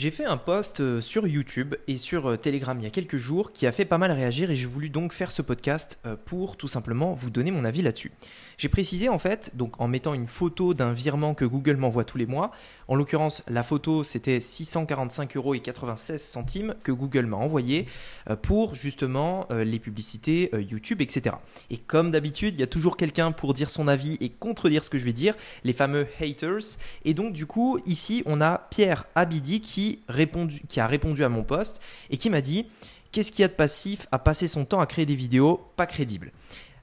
J'ai fait un post euh, sur YouTube et sur euh, Telegram il y a quelques jours qui a fait pas mal réagir et j'ai voulu donc faire ce podcast euh, pour tout simplement vous donner mon avis là-dessus. J'ai précisé en fait, donc en mettant une photo d'un virement que Google m'envoie tous les mois, en l'occurrence la photo c'était 645 euros et 96 centimes que Google m'a envoyé pour justement les publicités YouTube, etc. Et comme d'habitude, il y a toujours quelqu'un pour dire son avis et contredire ce que je vais dire, les fameux haters. Et donc du coup, ici on a Pierre Abidi qui qui a répondu à mon poste et qui m'a dit Qu'est-ce qu'il y a de passif à passer son temps à créer des vidéos pas crédibles?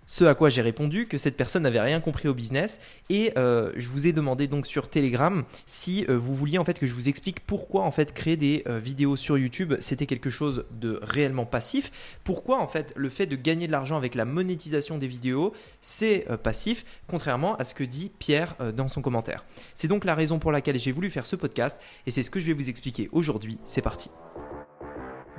Ce à quoi j'ai répondu que cette personne n'avait rien compris au business et euh, je vous ai demandé donc sur Telegram si euh, vous vouliez en fait que je vous explique pourquoi en fait créer des euh, vidéos sur YouTube c'était quelque chose de réellement passif, pourquoi en fait le fait de gagner de l'argent avec la monétisation des vidéos c'est passif contrairement à ce que dit Pierre dans son commentaire. C'est donc la raison pour laquelle j'ai voulu faire ce podcast et c'est ce que je vais vous expliquer aujourd'hui. C'est parti.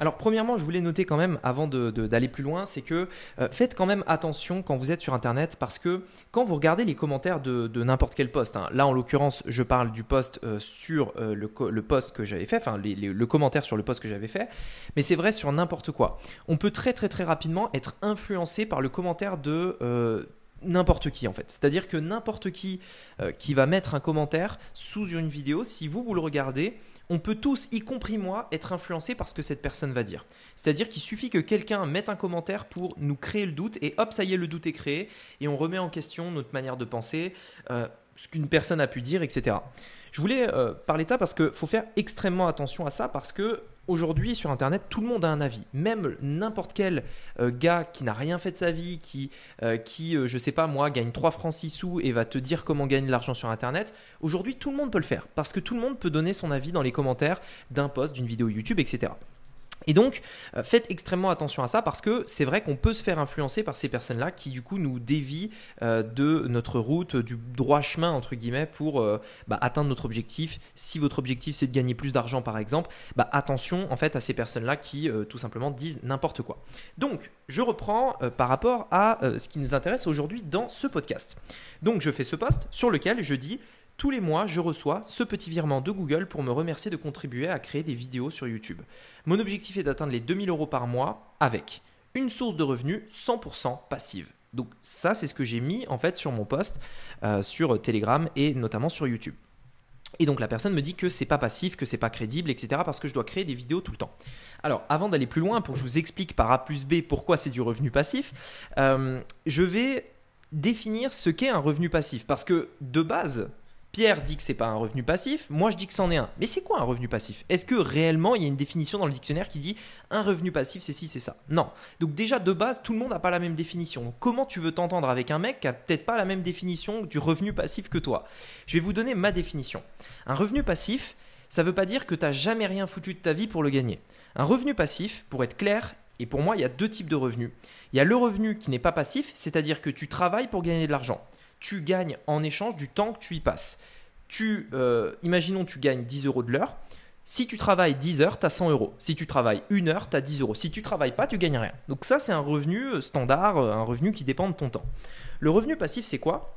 Alors premièrement, je voulais noter quand même, avant d'aller plus loin, c'est que euh, faites quand même attention quand vous êtes sur Internet, parce que quand vous regardez les commentaires de, n'importe quel poste, hein, là en l'occurrence, je parle du post euh, sur euh, le, le, que j'avais fait, enfin le commentaire sur le post que j'avais fait, mais c'est vrai sur n'importe quoi. On peut très très très rapidement être influencé par le commentaire de n'importe qui en fait. C'est-à-dire que n'importe qui qui va mettre un commentaire sous une vidéo, si vous vous le regardez, on peut tous, y compris moi, être influencés par ce que cette personne va dire. C'est-à-dire qu'il suffit que quelqu'un mette un commentaire pour nous créer le doute, et hop, ça y est, le doute est créé, et on remet en question notre manière de penser, euh, ce qu'une personne a pu dire, etc. Je voulais euh, parler de ça parce qu'il faut faire extrêmement attention à ça, parce que aujourd'hui sur internet tout le monde a un avis. Même n'importe quel euh, gars qui n'a rien fait de sa vie qui euh, qui euh, je sais pas moi gagne 3 francs 6 sous et va te dire comment gagner de l'argent sur internet aujourd'hui tout le monde peut le faire. Parce que tout le monde peut donner son avis dans les commentaires d'un post d'une vidéo YouTube etc et donc, euh, faites extrêmement attention à ça parce que c'est vrai qu'on peut se faire influencer par ces personnes-là qui du coup nous dévient euh, de notre route, du droit chemin entre guillemets pour euh, bah, atteindre notre objectif. Si votre objectif c'est de gagner plus d'argent par exemple, bah, attention en fait à ces personnes-là qui tout simplement disent n'importe quoi. Donc, je reprends par rapport à ce qui nous intéresse aujourd'hui dans ce podcast. Donc, je fais ce post sur lequel je dis tous les mois, je reçois ce petit virement de Google pour me remercier de contribuer à créer des vidéos sur YouTube. Mon objectif est d'atteindre les 2000 euros par mois avec une source de revenus 100% passive. Donc ça, c'est ce que j'ai mis en fait sur mon post euh, sur Telegram et notamment sur YouTube. Et donc la personne me dit que c'est pas passif, que c'est pas crédible, etc. parce que je dois créer des vidéos tout le temps. Alors avant d'aller plus loin, pour que je vous explique par A plus B pourquoi c'est du revenu passif, euh, je vais définir ce qu'est un revenu passif. Parce que de base, Pierre dit que c'est pas un revenu passif, moi je dis que c'en est un. Mais c'est quoi un revenu passif? Est-ce que réellement il y a une définition dans le dictionnaire qui dit un revenu passif c'est ci, c'est ça? Non. Donc déjà de base, tout le monde n'a pas la même définition. comment tu veux t'entendre avec un mec qui a peut-être pas la même définition du revenu passif que toi? Je vais vous donner ma définition. Un revenu passif, ça veut pas dire que tu n'as jamais rien foutu de ta vie pour le gagner. Un revenu passif, pour être clair, et pour moi, il y a deux types de revenus. Il y a le revenu qui n'est pas passif, c'est-à-dire que tu travailles pour gagner de l'argent tu gagnes en échange du temps que tu y passes. Tu, euh, imaginons, tu gagnes 10 euros de l'heure. Si tu travailles 10 heures, tu as 100 euros. Si tu travailles une heure, tu as 10 euros. Si tu travailles pas, tu gagnes rien. Donc ça, c'est un revenu euh, standard, euh, un revenu qui dépend de ton temps. Le revenu passif, c'est quoi?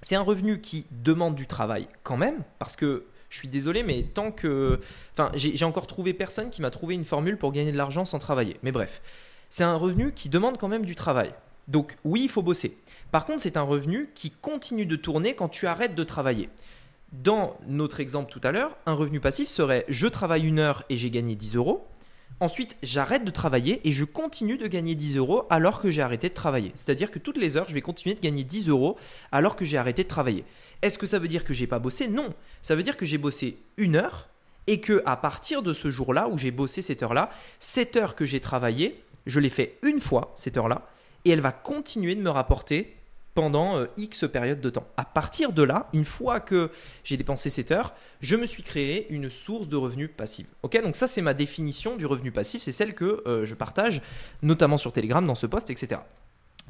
C'est un revenu qui demande du travail quand même, parce que je suis désolé, mais tant que... Enfin, j'ai encore trouvé personne qui m'a trouvé une formule pour gagner de l'argent sans travailler. Mais bref, c'est un revenu qui demande quand même du travail. Donc oui, il faut bosser. Par contre, c'est un revenu qui continue de tourner quand tu arrêtes de travailler. Dans notre exemple tout à l'heure, un revenu passif serait je travaille une heure et j'ai gagné 10 euros. Ensuite, j'arrête de travailler et je continue de gagner 10 euros alors que j'ai arrêté de travailler. C'est-à-dire que toutes les heures, je vais continuer de gagner 10 euros alors que j'ai arrêté de travailler. Est-ce que ça veut dire que j'ai pas bossé? Non. Ça veut dire que j'ai bossé une heure et que à partir de ce jour-là où j'ai bossé cette heure-là, cette heure que j'ai travaillé, je l'ai fait une fois cette heure-là et elle va continuer de me rapporter pendant euh, X période de temps. À partir de là, une fois que j'ai dépensé cette heure, je me suis créé une source de revenus passive. Ok, donc ça c'est ma définition du revenu passif, c'est celle que euh, je partage notamment sur Telegram dans ce post, etc.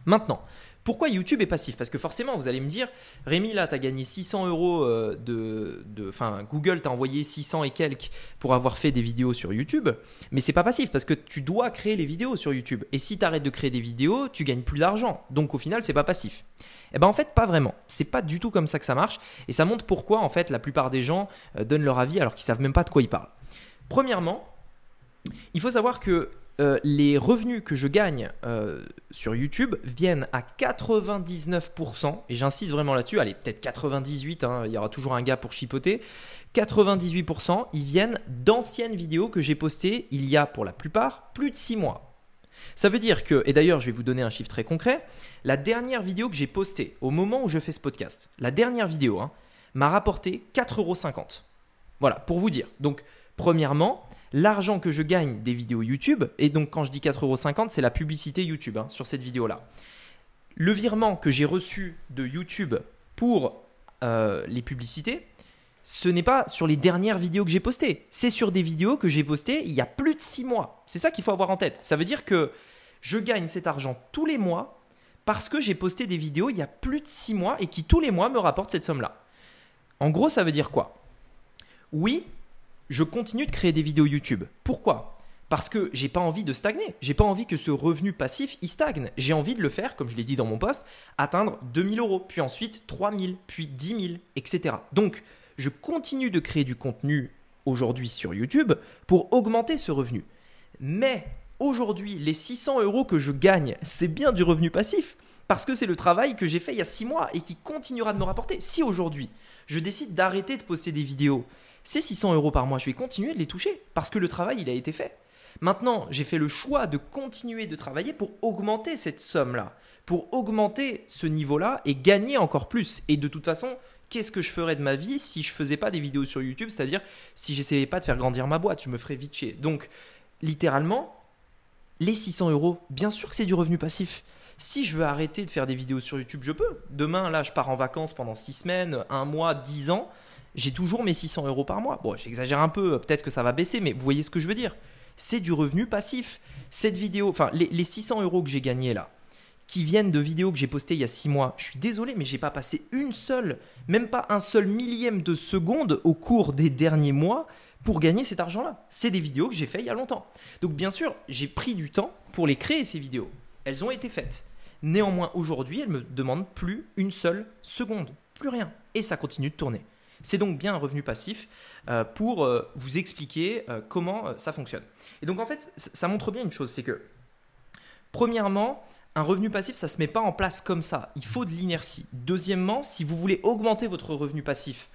Maintenant, pourquoi YouTube est passif? Parce que forcément, vous allez me dire, Rémi, là, tu as gagné 600 euros euh, de. Enfin, Google t'a envoyé 600 et quelques pour avoir fait des vidéos sur YouTube. Mais c'est pas passif parce que tu dois créer les vidéos sur YouTube. Et si tu arrêtes de créer des vidéos, tu gagnes plus d'argent. Donc au final, c'est pas passif. Eh ben en fait, pas vraiment. C'est pas du tout comme ça que ça marche. Et ça montre pourquoi, en fait, la plupart des gens euh, donnent leur avis alors qu'ils savent même pas de quoi ils parlent. Premièrement, il faut savoir que euh, les revenus que je gagne euh, sur YouTube viennent à 99%, et j'insiste vraiment là-dessus, allez, peut-être 98%, hein, il y aura toujours un gars pour chipoter, 98%, ils viennent d'anciennes vidéos que j'ai postées il y a pour la plupart plus de 6 mois. Ça veut dire que, et d'ailleurs je vais vous donner un chiffre très concret, la dernière vidéo que j'ai postée au moment où je fais ce podcast, la dernière vidéo, hein, m'a rapporté 4,50€. Voilà, pour vous dire. Donc, premièrement, l'argent que je gagne des vidéos YouTube, et donc quand je dis 4,50€, c'est la publicité YouTube hein, sur cette vidéo-là. Le virement que j'ai reçu de YouTube pour euh, les publicités, ce n'est pas sur les dernières vidéos que j'ai postées, c'est sur des vidéos que j'ai postées il y a plus de 6 mois. C'est ça qu'il faut avoir en tête. Ça veut dire que je gagne cet argent tous les mois parce que j'ai posté des vidéos il y a plus de 6 mois et qui tous les mois me rapportent cette somme-là. En gros, ça veut dire quoi? Oui, je continue de créer des vidéos YouTube. Pourquoi? Parce que j'ai pas envie de stagner. J'ai pas envie que ce revenu passif il stagne. J'ai envie de le faire, comme je l'ai dit dans mon poste, atteindre 2000 euros, puis ensuite 3000, puis 10 000, etc. Donc, je continue de créer du contenu aujourd'hui sur YouTube pour augmenter ce revenu. Mais aujourd'hui, les 600 euros que je gagne, c'est bien du revenu passif. Parce que c'est le travail que j'ai fait il y a 6 mois et qui continuera de me rapporter. Si aujourd'hui, je décide d'arrêter de poster des vidéos ces 600 euros par mois, je vais continuer de les toucher parce que le travail, il a été fait. Maintenant, j'ai fait le choix de continuer de travailler pour augmenter cette somme-là, pour augmenter ce niveau-là et gagner encore plus. Et de toute façon, qu'est-ce que je ferais de ma vie si je faisais pas des vidéos sur YouTube, c'est-à-dire si j'essayais pas de faire grandir ma boîte, je me ferais vite chier. Donc, littéralement, les 600 euros, bien sûr que c'est du revenu passif. Si je veux arrêter de faire des vidéos sur YouTube, je peux. Demain, là, je pars en vacances pendant 6 semaines, 1 mois, 10 ans j'ai toujours mes 600 euros par mois. Bon, j'exagère un peu, peut-être que ça va baisser, mais vous voyez ce que je veux dire. C'est du revenu passif. Cette vidéo, enfin, les, 600 euros que j'ai gagnés là, qui viennent de vidéos que j'ai postées il y a 6 mois, je suis désolé, mais j'ai pas passé une seule, même pas un seul millième de seconde au cours des derniers mois pour gagner cet argent-là. C'est des vidéos que j'ai fait il y a longtemps. Donc bien sûr, j'ai pris du temps pour les créer ces vidéos. Elles ont été faites. Néanmoins, aujourd'hui, elles me demandent plus une seule seconde, plus rien, et ça continue de tourner. C'est donc bien un revenu passif euh, pour euh, vous expliquer euh, comment ça fonctionne. Et donc en fait, ça montre bien une chose, c'est que premièrement, un revenu passif, ça ne se met pas en place comme ça. Il faut de l'inertie. Deuxièmement, si vous voulez augmenter votre revenu passif,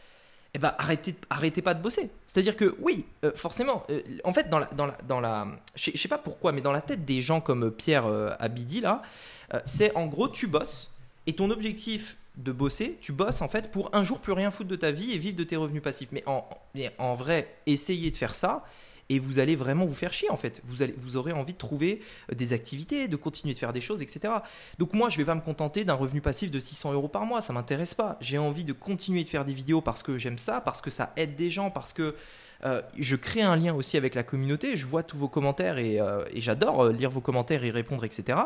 eh ben, arrêtez, arrêtez pas de bosser. C'est-à-dire que oui, forcément, en fait, dans la, dans la, je, sais pas pourquoi, mais dans la tête des gens comme Pierre Abidi là, c'est en gros tu bosses et ton objectif de bosser, tu bosses en fait pour un jour plus rien foutre de ta vie et vivre de tes revenus passifs. Mais en, en vrai, essayez de faire ça et vous allez vraiment vous faire chier en fait. Vous, allez, vous aurez envie de trouver euh, des activités, de continuer de faire des choses, etc. Donc moi, je vais pas me contenter d'un revenu passif de 600 euros par mois, ça m'intéresse pas. J'ai envie de continuer de faire des vidéos parce que j'aime ça, parce que ça aide des gens, parce que euh, je crée un lien aussi avec la communauté, je vois tous vos commentaires et, euh, et j'adore lire vos commentaires et répondre, etc.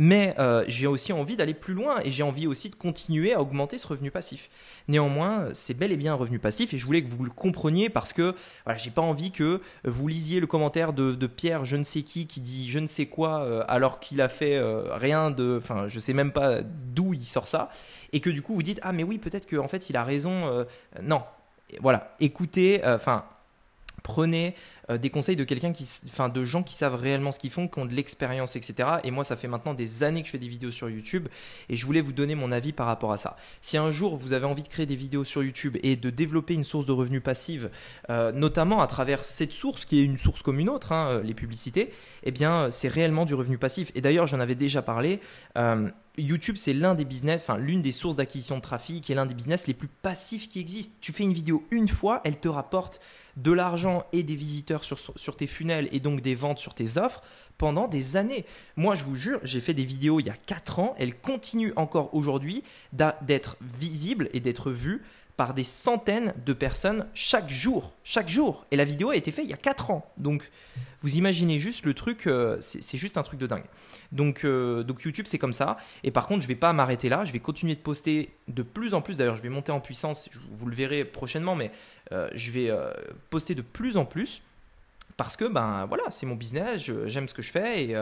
Mais euh, j'ai aussi envie d'aller plus loin et j'ai envie aussi de continuer à augmenter ce revenu passif. Néanmoins, c'est bel et bien un revenu passif et je voulais que vous le compreniez parce que voilà, j'ai pas envie que vous lisiez le commentaire de, Pierre, je ne sais qui, qui dit je ne sais quoi euh, alors qu'il a fait euh, rien de, enfin, je sais même pas d'où il sort ça et que du coup vous dites ah mais oui peut-être qu'en fait il a raison. non, voilà, écoutez, enfin prenez euh, des conseils de quelqu'un qui, enfin, de gens qui savent réellement ce qu'ils font, qui ont de l'expérience, etc. Et moi, ça fait maintenant des années que je fais des vidéos sur YouTube et je voulais vous donner mon avis par rapport à ça. Si un jour vous avez envie de créer des vidéos sur YouTube et de développer une source de revenus passive, euh, notamment à travers cette source qui est une source comme une autre, hein, les publicités, eh bien, c'est réellement du revenu passif. Et d'ailleurs, j'en avais déjà parlé. Euh, YouTube, c'est l'un des business, enfin l'une des sources d'acquisition de trafic et l'un des business les plus passifs qui existent. Tu fais une vidéo une fois, elle te rapporte de l'argent et des visiteurs sur, sur tes funnels et donc des ventes sur tes offres pendant des années. Moi, je vous jure, j'ai fait des vidéos il y a 4 ans, elles continuent encore aujourd'hui d'être visibles et d'être vues par des centaines de personnes chaque jour. Chaque jour. Et la vidéo a été faite il y a 4 ans. Donc, vous imaginez juste le truc, euh, c'est juste un truc de dingue. Donc, euh, donc YouTube, c'est comme ça. Et par contre, je ne vais pas m'arrêter là. Je vais continuer de poster de plus en plus. D'ailleurs, je vais monter en puissance. Vous le verrez prochainement, mais euh, je vais poster de plus en plus parce que ben voilà, c'est mon business, j'aime ce que je fais et,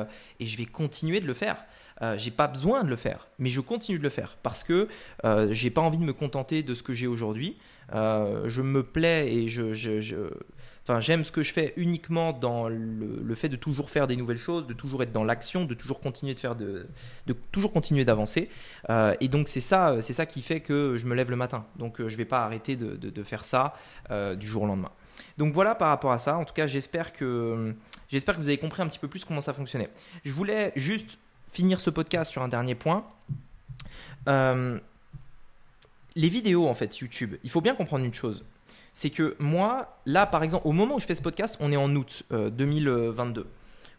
et, je vais continuer de le faire. Euh, j'ai pas besoin de le faire, mais je continue de le faire parce que euh, j'ai pas envie de me contenter de ce que j'ai aujourd'hui. Euh, je me plais et je, j'aime ce que je fais uniquement dans le, fait de toujours faire des nouvelles choses, de toujours être dans l'action, de toujours continuer de faire de, toujours continuer d'avancer. et donc c'est ça, c'est ça qui fait que je me lève le matin. Donc je vais pas arrêter de faire ça du jour au lendemain. Donc voilà par rapport à ça. En tout cas, j'espère que j'espère que vous avez compris un petit peu plus comment ça fonctionnait. Je voulais juste finir ce podcast sur un dernier point. Euh, les vidéos, en fait, YouTube, il faut bien comprendre une chose. C'est que moi, là, par exemple, au moment où je fais ce podcast, on est en août 2022. Euh,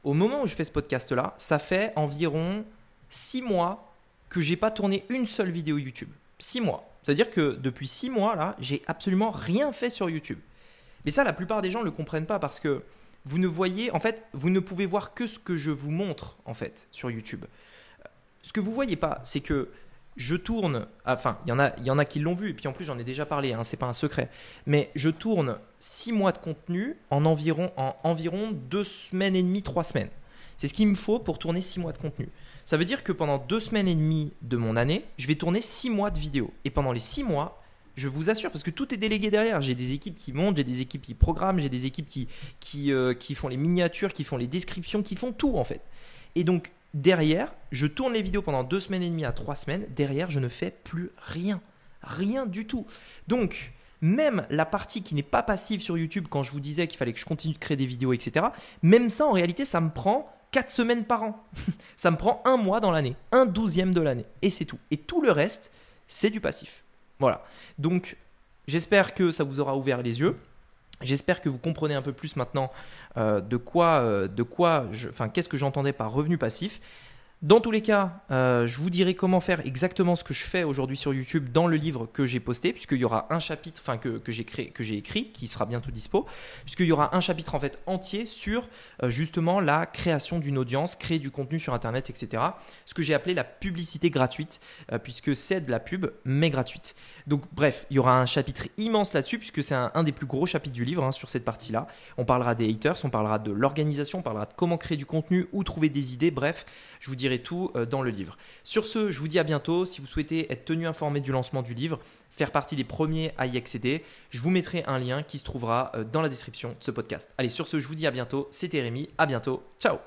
au moment où je fais ce podcast-là, ça fait environ six mois que j'ai pas tourné une seule vidéo YouTube. Six mois. C'est-à-dire que depuis six mois, là, j'ai absolument rien fait sur YouTube. Mais ça, la plupart des gens ne le comprennent pas parce que vous ne voyez, en fait, vous ne pouvez voir que ce que je vous montre, en fait, sur YouTube. Ce que vous voyez pas, c'est que je tourne, enfin, il y en a, y en a qui l'ont vu, et puis en plus j'en ai déjà parlé, hein, c'est pas un secret, mais je tourne six mois de contenu en environ, en environ deux semaines et demie, trois semaines. C'est ce qu'il me faut pour tourner six mois de contenu. Ça veut dire que pendant deux semaines et demie de mon année, je vais tourner six mois de vidéos. Et pendant les six mois, je vous assure, parce que tout est délégué derrière. J'ai des équipes qui montent, j'ai des équipes qui programment, j'ai des équipes qui, qui, euh, qui font les miniatures, qui font les descriptions, qui font tout en fait. Et donc derrière, je tourne les vidéos pendant deux semaines et demie à trois semaines. Derrière, je ne fais plus rien. Rien du tout. Donc, même la partie qui n'est pas passive sur YouTube, quand je vous disais qu'il fallait que je continue de créer des vidéos, etc., même ça, en réalité, ça me prend quatre semaines par an. ça me prend un mois dans l'année, un douzième de l'année. Et c'est tout. Et tout le reste, c'est du passif. Voilà. Donc, j'espère que ça vous aura ouvert les yeux. J'espère que vous comprenez un peu plus maintenant euh, de quoi, euh, de quoi, enfin, qu'est-ce que j'entendais par revenu passif. Dans tous les cas, euh, je vous dirai comment faire exactement ce que je fais aujourd'hui sur YouTube dans le livre que j'ai posté, puisqu'il y aura un chapitre, enfin que, j'ai écrit, qui sera bientôt dispo, puisqu'il y aura un chapitre en fait entier sur euh, justement la création d'une audience, créer du contenu sur Internet, etc. Ce que j'ai appelé la publicité gratuite, euh, puisque c'est de la pub mais gratuite. Donc bref, il y aura un chapitre immense là-dessus, puisque c'est un, des plus gros chapitres du livre hein, sur cette partie-là. On parlera des haters, on parlera de l'organisation, on parlera de comment créer du contenu, où trouver des idées, bref, je vous dirai tout euh, dans le livre. Sur ce, je vous dis à bientôt. Si vous souhaitez être tenu informé du lancement du livre, faire partie des premiers à y accéder, je vous mettrai un lien qui se trouvera euh, dans la description de ce podcast. Allez, sur ce, je vous dis à bientôt. C'était Rémi. À bientôt. Ciao